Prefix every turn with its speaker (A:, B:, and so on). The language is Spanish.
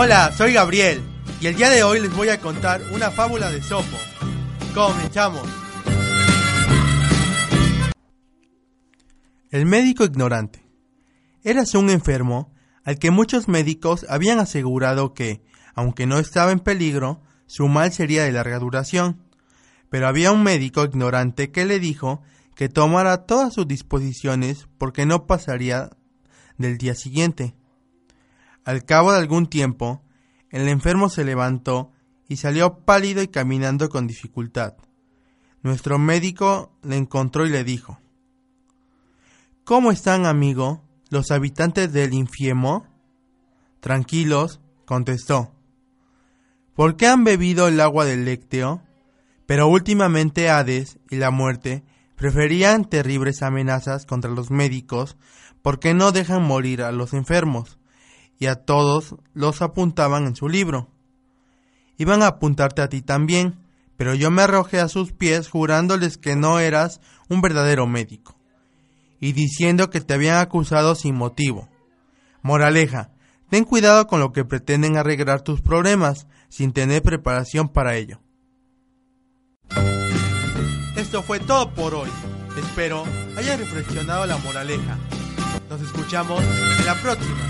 A: Hola, soy Gabriel y el día de hoy les voy a contar una fábula de Sopo. Comenzamos. El médico ignorante. Érase un enfermo al que muchos médicos habían asegurado que, aunque no estaba en peligro, su mal sería de larga duración. Pero había un médico ignorante que le dijo que tomara todas sus disposiciones porque no pasaría del día siguiente. Al cabo de algún tiempo, el enfermo se levantó y salió pálido y caminando con dificultad. Nuestro médico le encontró y le dijo, ¿Cómo están, amigo, los habitantes del infiemo? Tranquilos, contestó. ¿Por qué han bebido el agua del Lecteo? Pero últimamente Hades y la muerte preferían terribles amenazas contra los médicos porque no dejan morir a los enfermos, y a todos los apuntaban en su libro. Iban a apuntarte a ti también, pero yo me arrojé a sus pies jurándoles que no eras un verdadero médico, y diciendo que te habían acusado sin motivo. Moraleja, ten cuidado con lo que pretenden arreglar tus problemas sin tener preparación para ello. Esto fue todo por hoy. Espero haya reflexionado la moraleja. Nos escuchamos en la próxima.